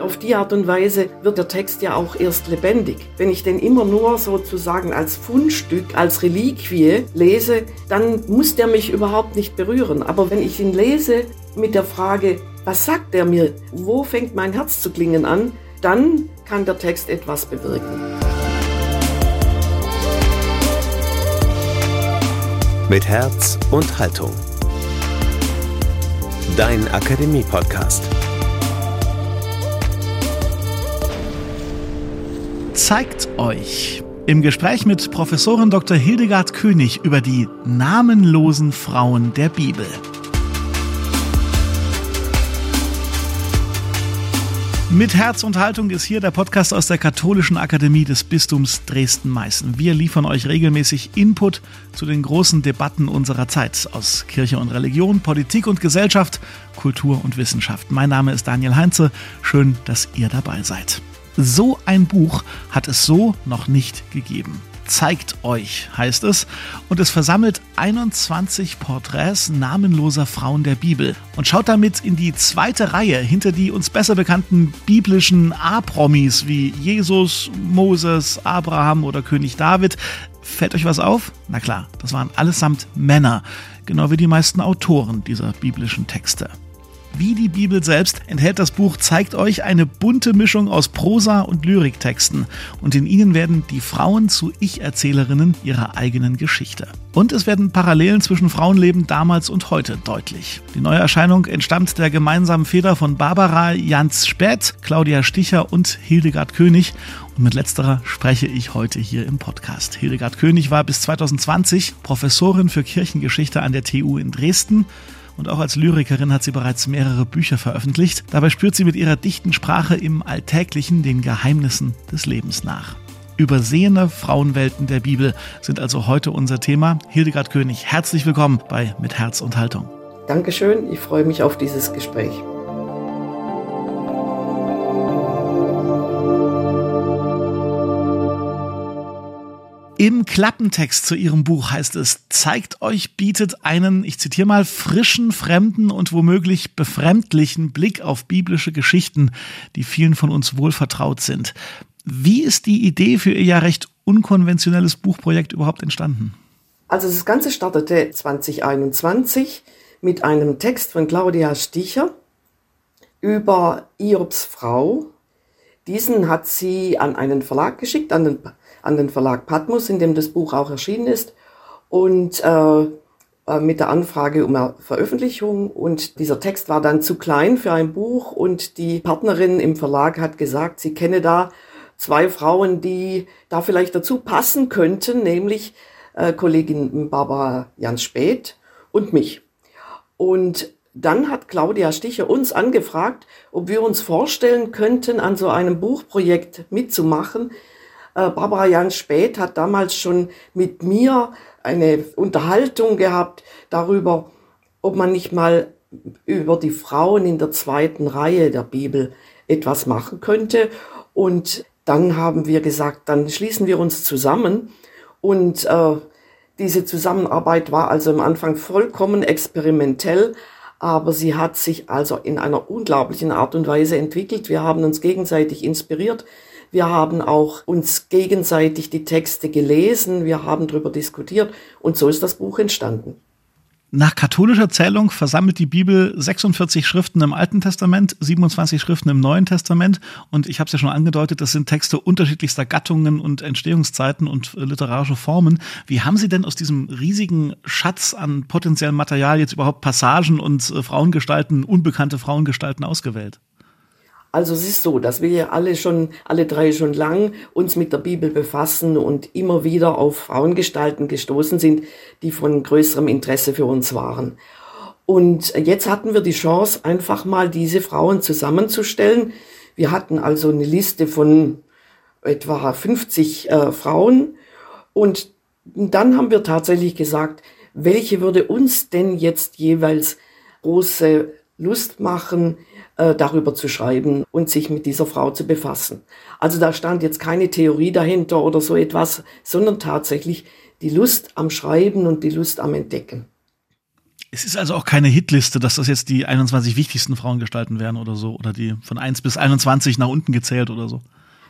Auf die Art und Weise wird der Text ja auch erst lebendig. Wenn ich den immer nur sozusagen als Fundstück, als Reliquie lese, dann muss der mich überhaupt nicht berühren. Aber wenn ich ihn lese mit der Frage, was sagt er mir, wo fängt mein Herz zu klingen an, dann kann der Text etwas bewirken. Mit Herz und Haltung. Dein Akademie-Podcast. Zeigt euch im Gespräch mit Professorin Dr. Hildegard König über die namenlosen Frauen der Bibel. Mit Herz und Haltung ist hier der Podcast aus der Katholischen Akademie des Bistums Dresden-Meißen. Wir liefern euch regelmäßig Input zu den großen Debatten unserer Zeit aus Kirche und Religion, Politik und Gesellschaft, Kultur und Wissenschaft. Mein Name ist Daniel Heinze. Schön, dass ihr dabei seid. So ein Buch hat es so noch nicht gegeben. Zeigt euch, heißt es, und es versammelt 21 Porträts namenloser Frauen der Bibel und schaut damit in die zweite Reihe hinter die uns besser bekannten biblischen A-Promis wie Jesus, Moses, Abraham oder König David. Fällt euch was auf? Na klar, das waren allesamt Männer, genau wie die meisten Autoren dieser biblischen Texte. Wie die Bibel selbst enthält das Buch Zeigt euch eine bunte Mischung aus Prosa und Lyriktexten und in ihnen werden die Frauen zu Ich-Erzählerinnen ihrer eigenen Geschichte. Und es werden Parallelen zwischen Frauenleben damals und heute deutlich. Die neue Erscheinung entstammt der gemeinsamen Feder von Barbara Jans Späth, Claudia Sticher und Hildegard König und mit letzterer spreche ich heute hier im Podcast. Hildegard König war bis 2020 Professorin für Kirchengeschichte an der TU in Dresden und auch als Lyrikerin hat sie bereits mehrere Bücher veröffentlicht. Dabei spürt sie mit ihrer dichten Sprache im Alltäglichen den Geheimnissen des Lebens nach. Übersehene Frauenwelten der Bibel sind also heute unser Thema. Hildegard König, herzlich willkommen bei Mit Herz und Haltung. Dankeschön, ich freue mich auf dieses Gespräch. Im Klappentext zu Ihrem Buch heißt es, zeigt euch, bietet einen, ich zitiere mal, frischen, fremden und womöglich befremdlichen Blick auf biblische Geschichten, die vielen von uns wohl vertraut sind. Wie ist die Idee für Ihr ja recht unkonventionelles Buchprojekt überhaupt entstanden? Also das Ganze startete 2021 mit einem Text von Claudia Sticher über Iobs Frau. Diesen hat sie an einen Verlag geschickt, an den an den Verlag Patmos, in dem das Buch auch erschienen ist. Und äh, äh, mit der Anfrage um Veröffentlichung. Und dieser Text war dann zu klein für ein Buch. Und die Partnerin im Verlag hat gesagt, sie kenne da zwei Frauen, die da vielleicht dazu passen könnten, nämlich äh, Kollegin Barbara Jans Speth und mich. Und dann hat Claudia Sticher uns angefragt, ob wir uns vorstellen könnten, an so einem Buchprojekt mitzumachen, Barbara Jans Spät hat damals schon mit mir eine Unterhaltung gehabt darüber, ob man nicht mal über die Frauen in der zweiten Reihe der Bibel etwas machen könnte. Und dann haben wir gesagt, dann schließen wir uns zusammen. Und äh, diese Zusammenarbeit war also am Anfang vollkommen experimentell, aber sie hat sich also in einer unglaublichen Art und Weise entwickelt. Wir haben uns gegenseitig inspiriert. Wir haben auch uns gegenseitig die Texte gelesen, wir haben darüber diskutiert und so ist das Buch entstanden. Nach katholischer Zählung versammelt die Bibel 46 Schriften im Alten Testament, 27 Schriften im Neuen Testament. Und ich habe es ja schon angedeutet, das sind Texte unterschiedlichster Gattungen und Entstehungszeiten und literarische Formen. Wie haben Sie denn aus diesem riesigen Schatz an potenziellem Material jetzt überhaupt Passagen und äh, Frauengestalten, unbekannte Frauengestalten ausgewählt? Also es ist so, dass wir alle schon, alle drei schon lang uns mit der Bibel befassen und immer wieder auf Frauengestalten gestoßen sind, die von größerem Interesse für uns waren. Und jetzt hatten wir die Chance, einfach mal diese Frauen zusammenzustellen. Wir hatten also eine Liste von etwa 50 äh, Frauen und dann haben wir tatsächlich gesagt, welche würde uns denn jetzt jeweils große Lust machen, äh, darüber zu schreiben und sich mit dieser Frau zu befassen. Also da stand jetzt keine Theorie dahinter oder so etwas, sondern tatsächlich die Lust am Schreiben und die Lust am Entdecken. Es ist also auch keine Hitliste, dass das jetzt die 21 wichtigsten Frauengestalten wären oder so, oder die von 1 bis 21 nach unten gezählt oder so.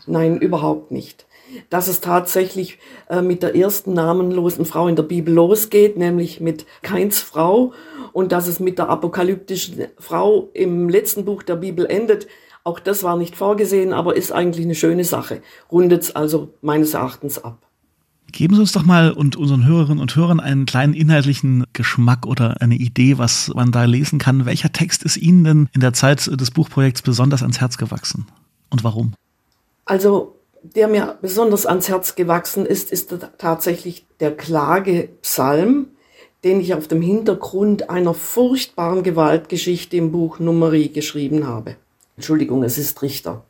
Nein, überhaupt nicht. Dass es tatsächlich äh, mit der ersten namenlosen Frau in der Bibel losgeht, nämlich mit Keins Frau, und dass es mit der apokalyptischen Frau im letzten Buch der Bibel endet, auch das war nicht vorgesehen, aber ist eigentlich eine schöne Sache. Rundet es also meines Erachtens ab. Geben Sie uns doch mal und unseren Hörerinnen und Hörern einen kleinen inhaltlichen Geschmack oder eine Idee, was man da lesen kann. Welcher Text ist Ihnen denn in der Zeit des Buchprojekts besonders ans Herz gewachsen und warum? Also, der mir besonders ans Herz gewachsen ist, ist tatsächlich der Klagepsalm, den ich auf dem Hintergrund einer furchtbaren Gewaltgeschichte im Buch Nummerie geschrieben habe. Entschuldigung, es ist Richter.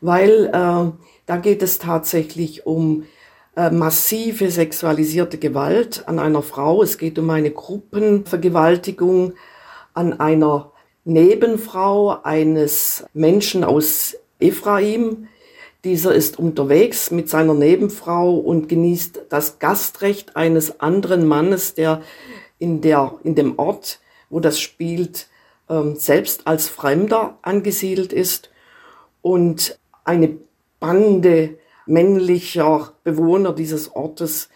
Weil äh, da geht es tatsächlich um äh, massive sexualisierte Gewalt an einer Frau. Es geht um eine Gruppenvergewaltigung an einer Nebenfrau eines Menschen aus Ephraim. Dieser ist unterwegs mit seiner Nebenfrau und genießt das Gastrecht eines anderen Mannes, der in, der, in dem Ort, wo das spielt, ähm, selbst als Fremder angesiedelt ist. Und eine Bande männlicher Bewohner dieses Ortes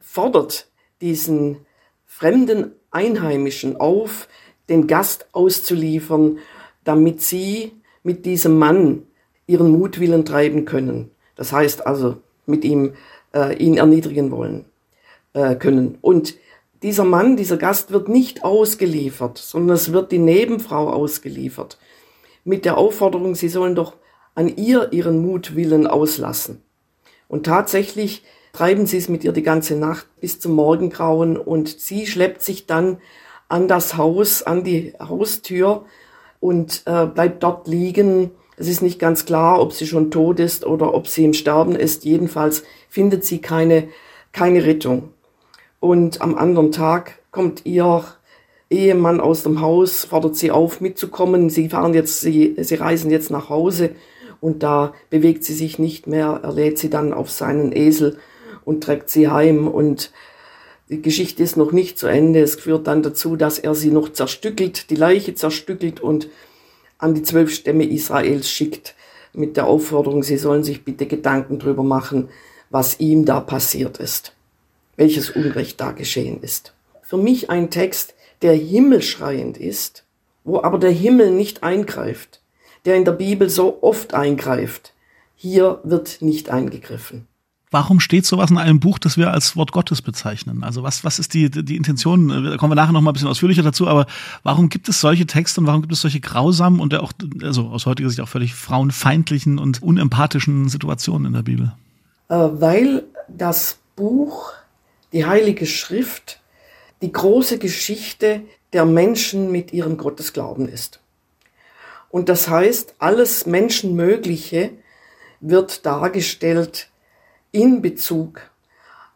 fordert diesen fremden Einheimischen auf, den Gast auszuliefern, damit sie mit diesem Mann ihren Mutwillen treiben können. Das heißt also, mit ihm äh, ihn erniedrigen wollen äh, können. Und dieser Mann, dieser Gast wird nicht ausgeliefert, sondern es wird die Nebenfrau ausgeliefert. Mit der Aufforderung, sie sollen doch an ihr ihren Mutwillen auslassen. Und tatsächlich treiben sie es mit ihr die ganze Nacht bis zum Morgengrauen und sie schleppt sich dann an das Haus, an die Haustür und äh, bleibt dort liegen. Es ist nicht ganz klar, ob sie schon tot ist oder ob sie im Sterben ist. Jedenfalls findet sie keine, keine Rettung. Und am anderen Tag kommt ihr Ehemann aus dem Haus, fordert sie auf, mitzukommen. Sie fahren jetzt, sie, sie reisen jetzt nach Hause und da bewegt sie sich nicht mehr. Er lädt sie dann auf seinen Esel und trägt sie heim und die Geschichte ist noch nicht zu Ende. Es führt dann dazu, dass er sie noch zerstückelt, die Leiche zerstückelt und an die zwölf Stämme Israels schickt mit der Aufforderung, sie sollen sich bitte Gedanken drüber machen, was ihm da passiert ist, welches Unrecht da geschehen ist. Für mich ein Text, der himmelschreiend ist, wo aber der Himmel nicht eingreift der in der Bibel so oft eingreift. Hier wird nicht eingegriffen. Warum steht sowas in einem Buch, das wir als Wort Gottes bezeichnen? Also was, was ist die, die Intention? Da kommen wir nachher noch mal ein bisschen ausführlicher dazu, aber warum gibt es solche Texte und warum gibt es solche grausamen und auch, also aus heutiger Sicht auch völlig frauenfeindlichen und unempathischen Situationen in der Bibel? Äh, weil das Buch, die Heilige Schrift, die große Geschichte der Menschen mit ihrem Gottesglauben ist. Und das heißt, alles Menschenmögliche wird dargestellt in Bezug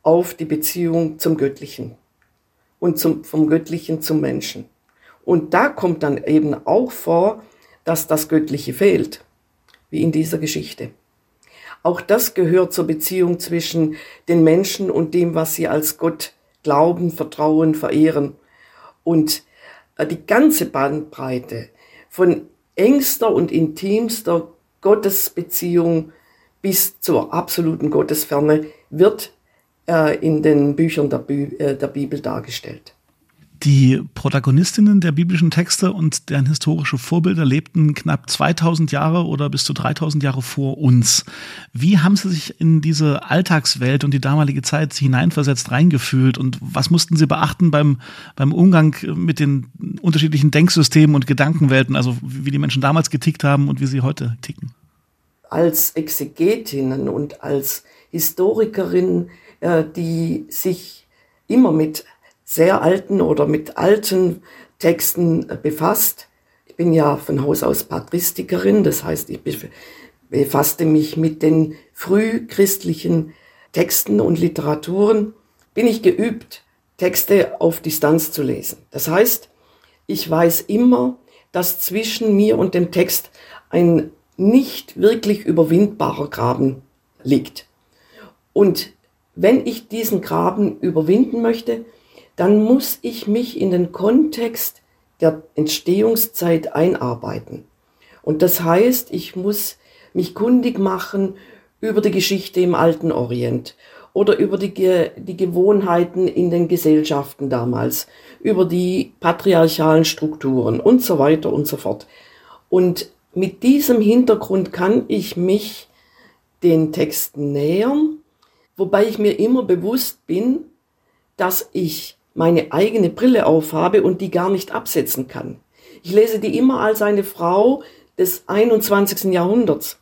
auf die Beziehung zum Göttlichen und zum, vom Göttlichen zum Menschen. Und da kommt dann eben auch vor, dass das Göttliche fehlt, wie in dieser Geschichte. Auch das gehört zur Beziehung zwischen den Menschen und dem, was sie als Gott glauben, vertrauen, verehren. Und äh, die ganze Bandbreite von engster und intimster Gottesbeziehung bis zur absoluten Gottesferne wird äh, in den Büchern der, Bi äh, der Bibel dargestellt. Die Protagonistinnen der biblischen Texte und deren historische Vorbilder lebten knapp 2000 Jahre oder bis zu 3000 Jahre vor uns. Wie haben sie sich in diese Alltagswelt und die damalige Zeit hineinversetzt, reingefühlt und was mussten sie beachten beim, beim Umgang mit den unterschiedlichen Denksystemen und Gedankenwelten, also wie die Menschen damals getickt haben und wie sie heute ticken? Als Exegetinnen und als Historikerinnen, äh, die sich immer mit sehr alten oder mit alten Texten befasst. Ich bin ja von Haus aus Patristikerin, das heißt, ich befasste mich mit den frühchristlichen Texten und Literaturen. Bin ich geübt, Texte auf Distanz zu lesen. Das heißt, ich weiß immer, dass zwischen mir und dem Text ein nicht wirklich überwindbarer Graben liegt. Und wenn ich diesen Graben überwinden möchte, dann muss ich mich in den Kontext der Entstehungszeit einarbeiten. Und das heißt, ich muss mich kundig machen über die Geschichte im alten Orient oder über die, die Gewohnheiten in den Gesellschaften damals, über die patriarchalen Strukturen und so weiter und so fort. Und mit diesem Hintergrund kann ich mich den Texten nähern, wobei ich mir immer bewusst bin, dass ich meine eigene Brille aufhabe und die gar nicht absetzen kann. Ich lese die immer als eine Frau des 21. Jahrhunderts.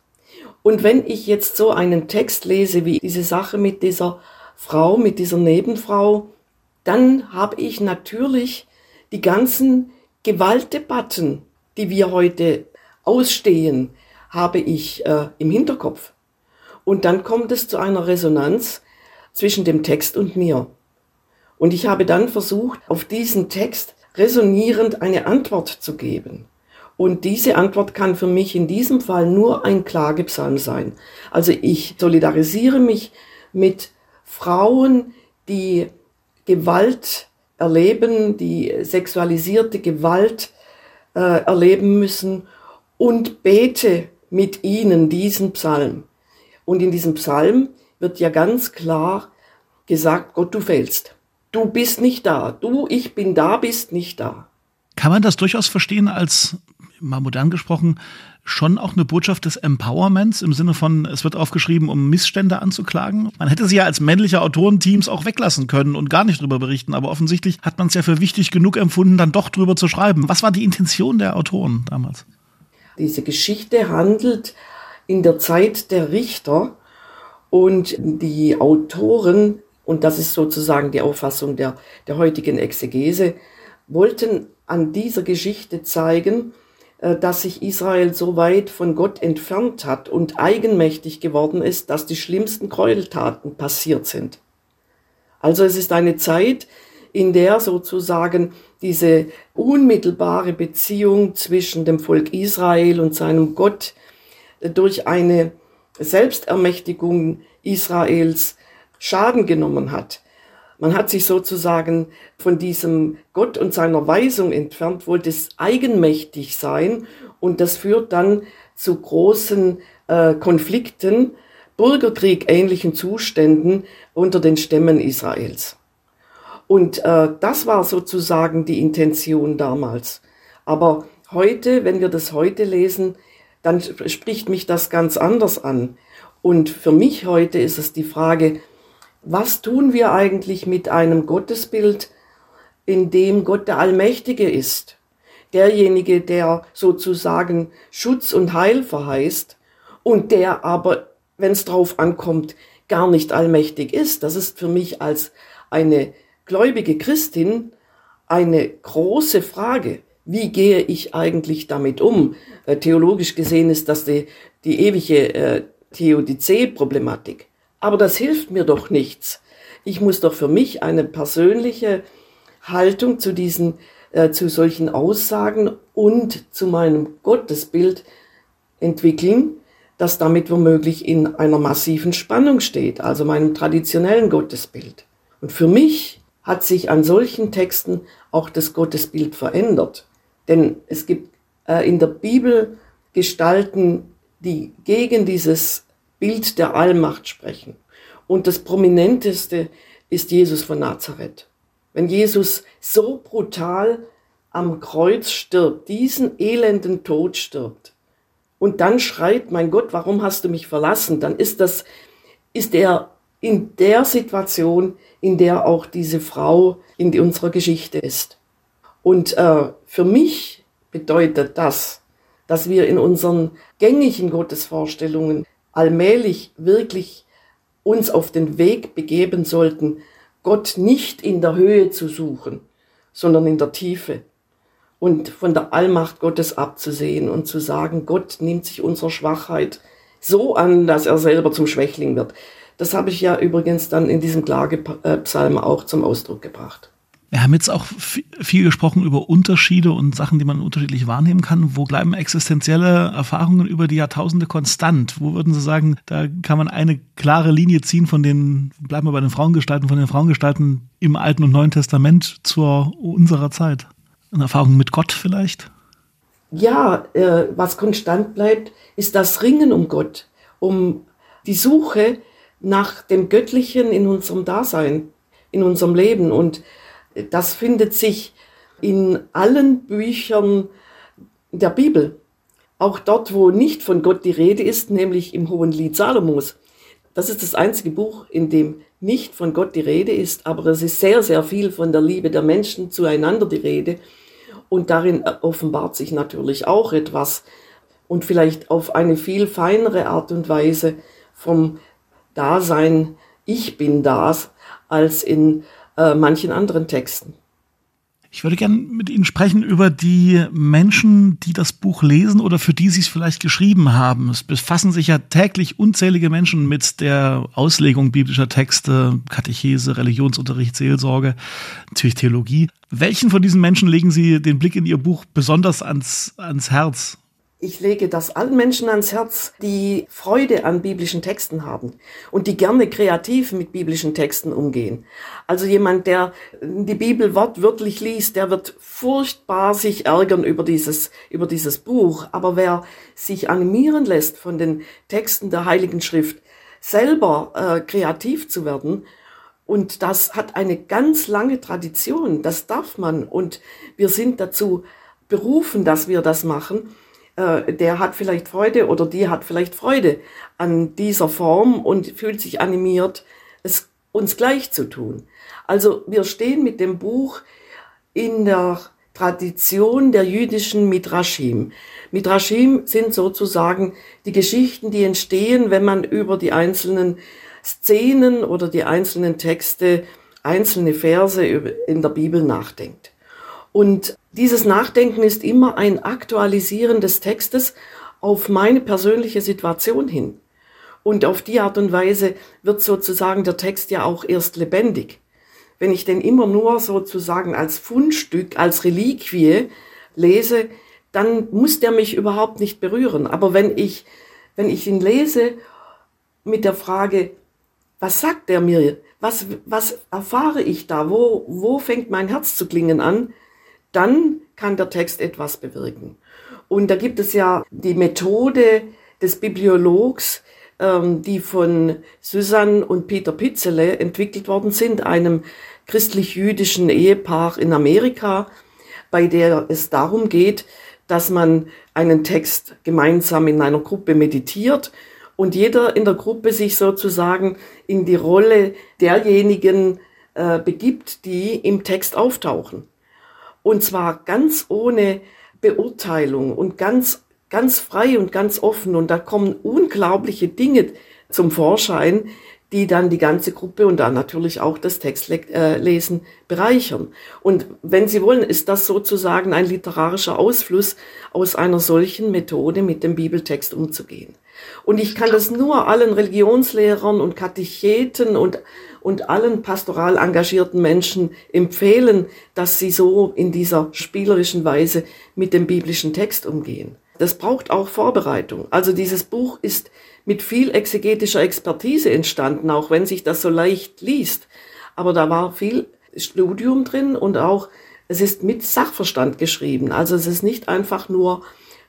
Und wenn ich jetzt so einen Text lese wie diese Sache mit dieser Frau, mit dieser Nebenfrau, dann habe ich natürlich die ganzen Gewaltdebatten, die wir heute ausstehen, habe ich äh, im Hinterkopf. Und dann kommt es zu einer Resonanz zwischen dem Text und mir. Und ich habe dann versucht, auf diesen Text resonierend eine Antwort zu geben. Und diese Antwort kann für mich in diesem Fall nur ein Klagepsalm sein. Also ich solidarisiere mich mit Frauen, die Gewalt erleben, die sexualisierte Gewalt äh, erleben müssen und bete mit ihnen diesen Psalm. Und in diesem Psalm wird ja ganz klar gesagt, Gott, du fehlst. Du bist nicht da. Du, ich bin da, bist nicht da. Kann man das durchaus verstehen als mal modern gesprochen, schon auch eine Botschaft des Empowerments im Sinne von, es wird aufgeschrieben, um Missstände anzuklagen. Man hätte sie ja als männliche Autorenteams auch weglassen können und gar nicht drüber berichten, aber offensichtlich hat man es ja für wichtig genug empfunden, dann doch drüber zu schreiben. Was war die Intention der Autoren damals? Diese Geschichte handelt in der Zeit der Richter und die Autoren, und das ist sozusagen die Auffassung der, der heutigen Exegese, wollten an dieser Geschichte zeigen, äh, dass sich Israel so weit von Gott entfernt hat und eigenmächtig geworden ist, dass die schlimmsten Gräueltaten passiert sind. Also es ist eine Zeit, in der sozusagen diese unmittelbare Beziehung zwischen dem Volk Israel und seinem Gott äh, durch eine Selbstermächtigung Israels Schaden genommen hat. Man hat sich sozusagen von diesem Gott und seiner Weisung entfernt, wollte es eigenmächtig sein und das führt dann zu großen äh, Konflikten, Bürgerkrieg ähnlichen Zuständen unter den Stämmen Israels. Und äh, das war sozusagen die Intention damals. Aber heute, wenn wir das heute lesen, dann spricht mich das ganz anders an. Und für mich heute ist es die Frage, was tun wir eigentlich mit einem Gottesbild, in dem Gott der Allmächtige ist? Derjenige, der sozusagen Schutz und Heil verheißt und der aber, wenn es drauf ankommt, gar nicht allmächtig ist. Das ist für mich als eine gläubige Christin eine große Frage. Wie gehe ich eigentlich damit um? Äh, theologisch gesehen ist das die, die ewige äh, Theodizee-Problematik. Aber das hilft mir doch nichts. Ich muss doch für mich eine persönliche Haltung zu diesen, äh, zu solchen Aussagen und zu meinem Gottesbild entwickeln, das damit womöglich in einer massiven Spannung steht, also meinem traditionellen Gottesbild. Und für mich hat sich an solchen Texten auch das Gottesbild verändert. Denn es gibt äh, in der Bibel Gestalten, die gegen dieses Bild der Allmacht sprechen. Und das prominenteste ist Jesus von Nazareth. Wenn Jesus so brutal am Kreuz stirbt, diesen elenden Tod stirbt, und dann schreit, mein Gott, warum hast du mich verlassen? Dann ist das, ist er in der Situation, in der auch diese Frau in unserer Geschichte ist. Und äh, für mich bedeutet das, dass wir in unseren gängigen Gottesvorstellungen allmählich wirklich uns auf den Weg begeben sollten, Gott nicht in der Höhe zu suchen, sondern in der Tiefe und von der Allmacht Gottes abzusehen und zu sagen, Gott nimmt sich unserer Schwachheit so an, dass er selber zum Schwächling wird. Das habe ich ja übrigens dann in diesem Klagepsalm auch zum Ausdruck gebracht. Wir haben jetzt auch viel gesprochen über Unterschiede und Sachen, die man unterschiedlich wahrnehmen kann. Wo bleiben existenzielle Erfahrungen über die Jahrtausende konstant? Wo würden Sie sagen, da kann man eine klare Linie ziehen von den, bleiben wir bei den Frauengestalten, von den Frauengestalten im Alten und Neuen Testament zur unserer Zeit? Eine Erfahrung mit Gott vielleicht? Ja, äh, was konstant bleibt, ist das Ringen um Gott, um die Suche nach dem Göttlichen in unserem Dasein, in unserem Leben. Und das findet sich in allen Büchern der Bibel. Auch dort, wo nicht von Gott die Rede ist, nämlich im Hohen Lied Salomos. Das ist das einzige Buch, in dem nicht von Gott die Rede ist, aber es ist sehr, sehr viel von der Liebe der Menschen zueinander die Rede. Und darin offenbart sich natürlich auch etwas und vielleicht auf eine viel feinere Art und Weise vom Dasein, ich bin das, als in äh, manchen anderen Texten. Ich würde gerne mit Ihnen sprechen über die Menschen, die das Buch lesen oder für die Sie es vielleicht geschrieben haben. Es befassen sich ja täglich unzählige Menschen mit der Auslegung biblischer Texte, Katechese, Religionsunterricht, Seelsorge, natürlich Theologie. Welchen von diesen Menschen legen Sie den Blick in Ihr Buch besonders ans, ans Herz? Ich lege das allen Menschen ans Herz, die Freude an biblischen Texten haben und die gerne kreativ mit biblischen Texten umgehen. Also jemand, der die Bibel wortwörtlich liest, der wird furchtbar sich ärgern über dieses, über dieses Buch. Aber wer sich animieren lässt von den Texten der Heiligen Schrift, selber äh, kreativ zu werden, und das hat eine ganz lange Tradition, das darf man. Und wir sind dazu berufen, dass wir das machen äh, der hat vielleicht Freude oder die hat vielleicht Freude an dieser Form und fühlt sich animiert, es uns gleich zu tun. Also wir stehen mit dem Buch in der Tradition der jüdischen Midrashim. Midrashim sind sozusagen die Geschichten, die entstehen, wenn man über die einzelnen Szenen oder die einzelnen Texte, einzelne Verse in der Bibel nachdenkt. Und dieses Nachdenken ist immer ein Aktualisieren des Textes auf meine persönliche Situation hin. Und auf die Art und Weise wird sozusagen der Text ja auch erst lebendig. Wenn ich den immer nur sozusagen als Fundstück, als Reliquie lese, dann muss der mich überhaupt nicht berühren. Aber wenn ich, wenn ich ihn lese mit der Frage, was sagt er mir? Was, was erfahre ich da? Wo, wo fängt mein Herz zu klingen an? Dann kann der Text etwas bewirken. Und da gibt es ja die Methode des Bibliologs, ähm, die von Susanne und Peter Pitzele entwickelt worden sind, einem christlich-jüdischen Ehepaar in Amerika, bei der es darum geht, dass man einen Text gemeinsam in einer Gruppe meditiert und jeder in der Gruppe sich sozusagen in die Rolle derjenigen äh, begibt, die im Text auftauchen. Und zwar ganz ohne Beurteilung und ganz, ganz frei und ganz offen. Und da kommen unglaubliche Dinge zum Vorschein, die dann die ganze Gruppe und dann natürlich auch das Textlesen bereichern. Und wenn Sie wollen, ist das sozusagen ein literarischer Ausfluss aus einer solchen Methode, mit dem Bibeltext umzugehen. Und ich kann das nur allen Religionslehrern und Katecheten und und allen pastoral engagierten Menschen empfehlen, dass sie so in dieser spielerischen Weise mit dem biblischen Text umgehen. Das braucht auch Vorbereitung. Also dieses Buch ist mit viel exegetischer Expertise entstanden, auch wenn sich das so leicht liest. Aber da war viel Studium drin und auch es ist mit Sachverstand geschrieben. Also es ist nicht einfach nur,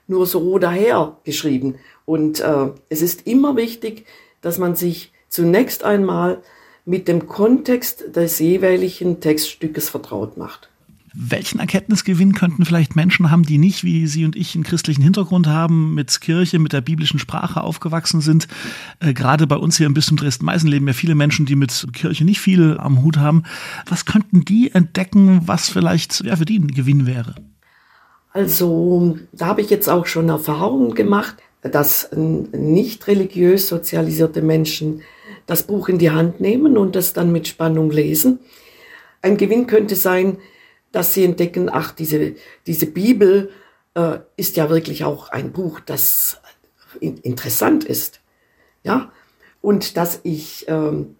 nur so daher geschrieben. Und äh, es ist immer wichtig, dass man sich zunächst einmal mit dem Kontext des jeweiligen Textstückes vertraut macht. Welchen Erkenntnisgewinn könnten vielleicht Menschen haben, die nicht wie Sie und ich einen christlichen Hintergrund haben, mit Kirche, mit der biblischen Sprache aufgewachsen sind? Äh, gerade bei uns hier im Bistum Dresden-Meißen leben ja viele Menschen, die mit Kirche nicht viel am Hut haben. Was könnten die entdecken, was vielleicht ja, für die ein Gewinn wäre? Also, da habe ich jetzt auch schon Erfahrungen gemacht, dass nicht religiös sozialisierte Menschen das Buch in die Hand nehmen und das dann mit Spannung lesen. Ein Gewinn könnte sein, dass sie entdecken, ach, diese, diese Bibel äh, ist ja wirklich auch ein Buch, das in, interessant ist. Ja, und dass ich ähm,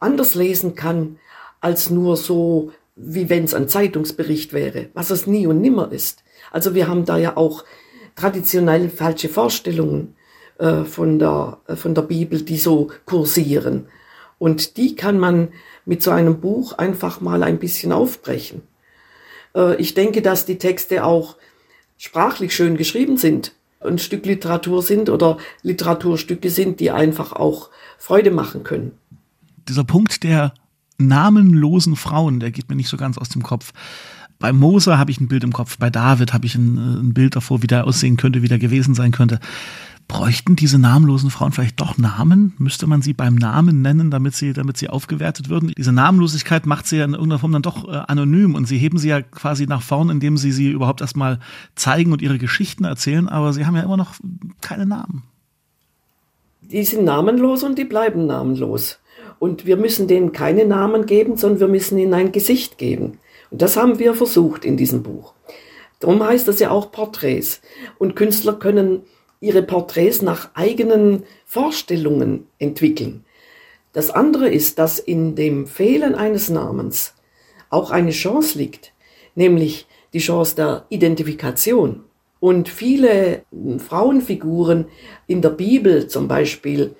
anders lesen kann als nur so wie wenn es ein Zeitungsbericht wäre, was es nie und nimmer ist. Also wir haben da ja auch traditionell falsche Vorstellungen äh, von, der, äh, von der Bibel, die so kursieren. Und die kann man mit so einem Buch einfach mal ein bisschen aufbrechen. Äh, ich denke, dass die Texte auch sprachlich schön geschrieben sind, ein Stück Literatur sind oder Literaturstücke sind, die einfach auch Freude machen können. Dieser Punkt der namenlosen Frauen, der geht mir nicht so ganz aus dem Kopf. Bei Mose habe ich ein Bild im Kopf, bei David habe ich ein, ein Bild davor, wie der aussehen könnte, wie der gewesen sein könnte. Bräuchten diese namenlosen Frauen vielleicht doch Namen? Müsste man sie beim Namen nennen, damit sie, damit sie aufgewertet würden? Diese Namenlosigkeit macht sie ja in irgendeiner Form dann doch äh, anonym und sie heben sie ja quasi nach vorn, indem sie sie überhaupt erstmal zeigen und ihre Geschichten erzählen, aber sie haben ja immer noch keine Namen. Die sind namenlos und die bleiben namenlos. Und wir müssen denen keine Namen geben, sondern wir müssen ihnen ein Gesicht geben. Das haben wir versucht in diesem Buch. Darum heißt das ja auch Porträts. Und Künstler können ihre Porträts nach eigenen Vorstellungen entwickeln. Das andere ist, dass in dem Fehlen eines Namens auch eine Chance liegt, nämlich die Chance der Identifikation. Und viele Frauenfiguren in der Bibel, zum Beispiel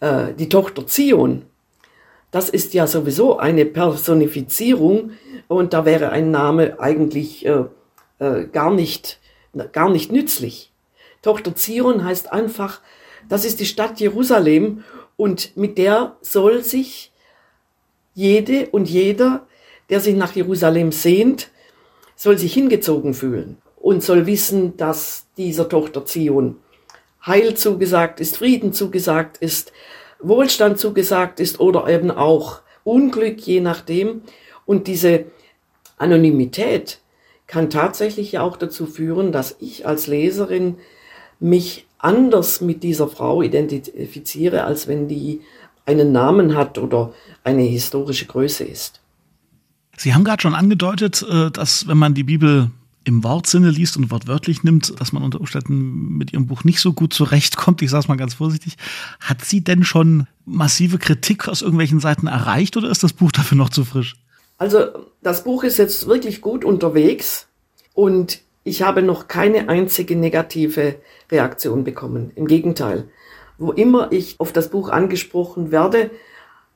äh, die Tochter Zion, das ist ja sowieso eine Personifizierung und da wäre ein Name eigentlich äh, äh, gar, nicht, gar nicht nützlich. Tochter Zion heißt einfach, das ist die Stadt Jerusalem und mit der soll sich jede und jeder, der sich nach Jerusalem sehnt, soll sich hingezogen fühlen und soll wissen, dass dieser Tochter Zion Heil zugesagt ist, Frieden zugesagt ist, Wohlstand zugesagt ist oder eben auch Unglück, je nachdem. Und diese Anonymität kann tatsächlich ja auch dazu führen, dass ich als Leserin mich anders mit dieser Frau identifiziere, als wenn die einen Namen hat oder eine historische Größe ist. Sie haben gerade schon angedeutet, äh, dass wenn man die Bibel im Wortsinne liest und wortwörtlich nimmt, dass man unter Umständen mit ihrem Buch nicht so gut zurechtkommt. Ich sage es mal ganz vorsichtig. Hat sie denn schon massive Kritik aus irgendwelchen Seiten erreicht oder ist das Buch dafür noch zu frisch? Also das Buch ist jetzt wirklich gut unterwegs und ich habe noch keine einzige negative Reaktion bekommen. Im Gegenteil, wo immer ich auf das Buch angesprochen werde,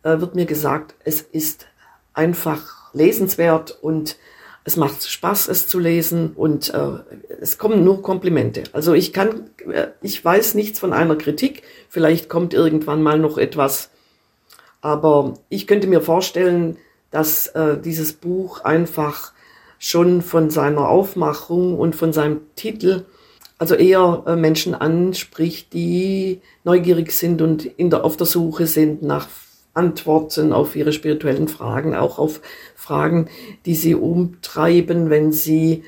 äh, wird mir gesagt, es ist einfach lesenswert und es macht Spaß, es zu lesen und äh, es kommen nur Komplimente. Also ich kann, äh, ich weiß nichts von einer Kritik. Vielleicht kommt irgendwann mal noch etwas. Aber ich könnte mir vorstellen, dass äh, dieses Buch einfach schon von seiner Aufmachung und von seinem Titel also eher äh, Menschen anspricht, die neugierig sind und in der, auf der Suche sind nach Antworten auf ihre spirituellen Fragen, auch auf Fragen, die sie umtreiben, wenn sie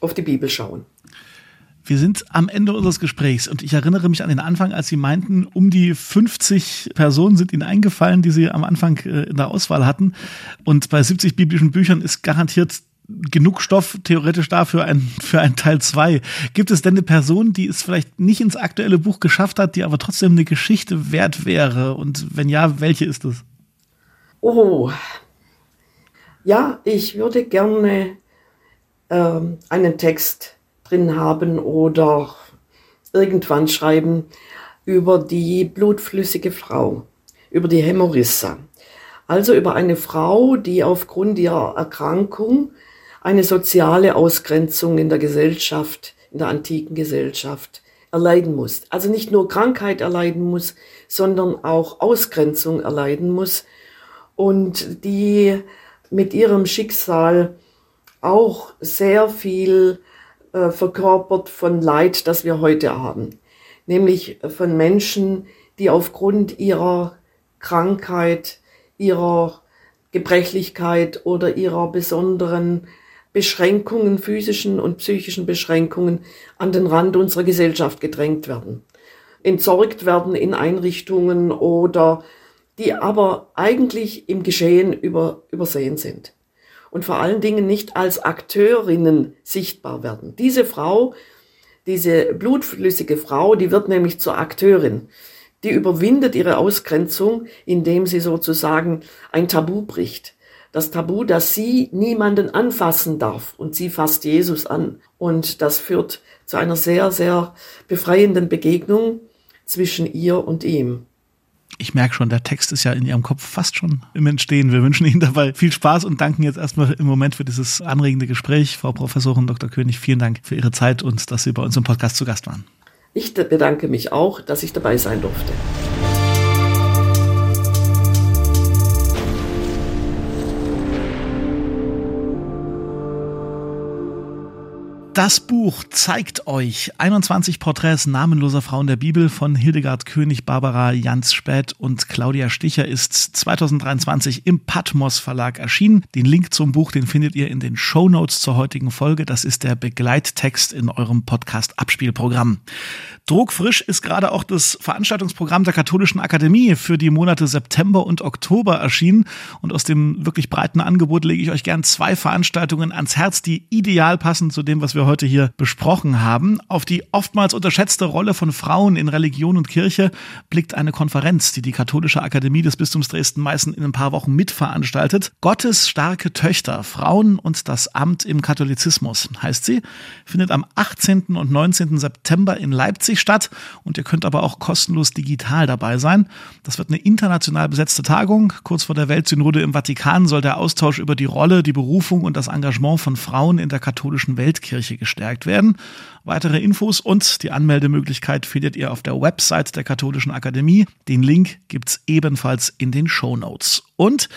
auf die Bibel schauen. Wir sind am Ende unseres Gesprächs und ich erinnere mich an den Anfang, als Sie meinten, um die 50 Personen sind Ihnen eingefallen, die Sie am Anfang äh, in der Auswahl hatten. Und bei 70 biblischen Büchern ist garantiert genug Stoff theoretisch da für ein, für ein Teil 2. Gibt es denn eine Person, die es vielleicht nicht ins aktuelle Buch geschafft hat, die aber trotzdem eine Geschichte wert wäre? Und wenn ja, welche ist es? Oh, ja, ich würde gerne ähm, einen Text drin haben oder irgendwann schreiben über die blutflüssige Frau, über die Hämorrhissa. Also über eine Frau, die aufgrund ihrer Erkrankung eine soziale Ausgrenzung in der Gesellschaft, in der antiken Gesellschaft erleiden muss. Also nicht nur Krankheit erleiden muss, sondern auch Ausgrenzung erleiden muss und die mit ihrem Schicksal auch sehr viel äh, verkörpert von Leid, das wir heute haben. Nämlich von Menschen, die aufgrund ihrer Krankheit, ihrer Gebrechlichkeit oder ihrer besonderen Beschränkungen, physischen und psychischen Beschränkungen an den Rand unserer Gesellschaft gedrängt werden, entsorgt werden in Einrichtungen oder die aber eigentlich im Geschehen über, übersehen sind und vor allen Dingen nicht als Akteurinnen sichtbar werden. Diese Frau, diese blutflüssige Frau, die wird nämlich zur Akteurin. Die überwindet ihre Ausgrenzung, indem sie sozusagen ein Tabu bricht das Tabu, dass sie niemanden anfassen darf und sie fasst Jesus an. Und das führt zu einer sehr, sehr befreienden Begegnung zwischen ihr und ihm. Ich merke schon, der Text ist ja in Ihrem Kopf fast schon im Entstehen. Wir wünschen Ihnen dabei viel Spaß und danken jetzt erstmal im Moment für dieses anregende Gespräch. Frau Professorin Dr. König, vielen Dank für Ihre Zeit und dass Sie bei uns im Podcast zu Gast waren. Ich bedanke mich auch, dass ich dabei sein durfte. Das Buch zeigt euch 21 Porträts namenloser Frauen der Bibel von Hildegard König, Barbara Jans Späth und Claudia Sticher ist 2023 im Patmos Verlag erschienen. Den Link zum Buch, den findet ihr in den Show Notes zur heutigen Folge. Das ist der Begleittext in eurem Podcast Abspielprogramm. Druckfrisch ist gerade auch das Veranstaltungsprogramm der Katholischen Akademie für die Monate September und Oktober erschienen. Und aus dem wirklich breiten Angebot lege ich euch gern zwei Veranstaltungen ans Herz, die ideal passen zu dem, was wir wir heute hier besprochen haben. Auf die oftmals unterschätzte Rolle von Frauen in Religion und Kirche blickt eine Konferenz, die die Katholische Akademie des Bistums Dresden-Meißen in ein paar Wochen mitveranstaltet. Gottes starke Töchter, Frauen und das Amt im Katholizismus heißt sie, findet am 18. und 19. September in Leipzig statt und ihr könnt aber auch kostenlos digital dabei sein. Das wird eine international besetzte Tagung. Kurz vor der Weltsynode im Vatikan soll der Austausch über die Rolle, die Berufung und das Engagement von Frauen in der katholischen Weltkirche Kirche gestärkt werden. Weitere Infos und die Anmeldemöglichkeit findet ihr auf der Website der Katholischen Akademie. Den Link gibt's ebenfalls in den Show Notes. Und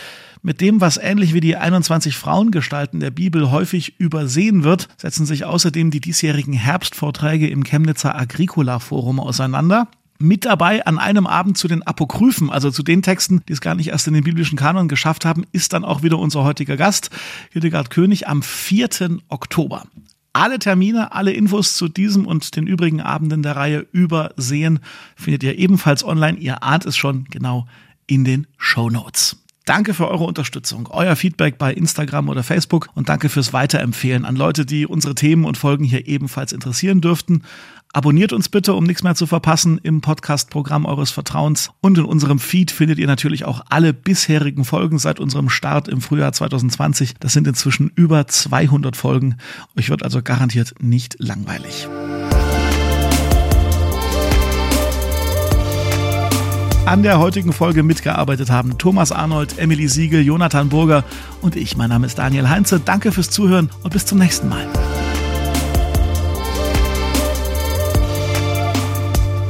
mit dem, was ähnlich wie die 21 Frauengestalten der Bibel häufig übersehen wird, setzen sich außerdem die diesjährigen Herbstvorträge im Chemnitzer Agricola Forum auseinander. Mit dabei an einem Abend zu den Apokryphen, also zu den Texten, die es gar nicht erst in den biblischen Kanon geschafft haben, ist dann auch wieder unser heutiger Gast, Hildegard König, am 4. Oktober alle Termine, alle Infos zu diesem und den übrigen Abenden der Reihe übersehen, findet ihr ebenfalls online. Ihr ahnt es schon genau in den Show Notes. Danke für eure Unterstützung, euer Feedback bei Instagram oder Facebook und danke fürs Weiterempfehlen an Leute, die unsere Themen und Folgen hier ebenfalls interessieren dürften. Abonniert uns bitte, um nichts mehr zu verpassen im Podcast-Programm eures Vertrauens. Und in unserem Feed findet ihr natürlich auch alle bisherigen Folgen seit unserem Start im Frühjahr 2020. Das sind inzwischen über 200 Folgen. Euch wird also garantiert nicht langweilig. An der heutigen Folge mitgearbeitet haben Thomas Arnold, Emily Siegel, Jonathan Burger und ich. Mein Name ist Daniel Heinze. Danke fürs Zuhören und bis zum nächsten Mal.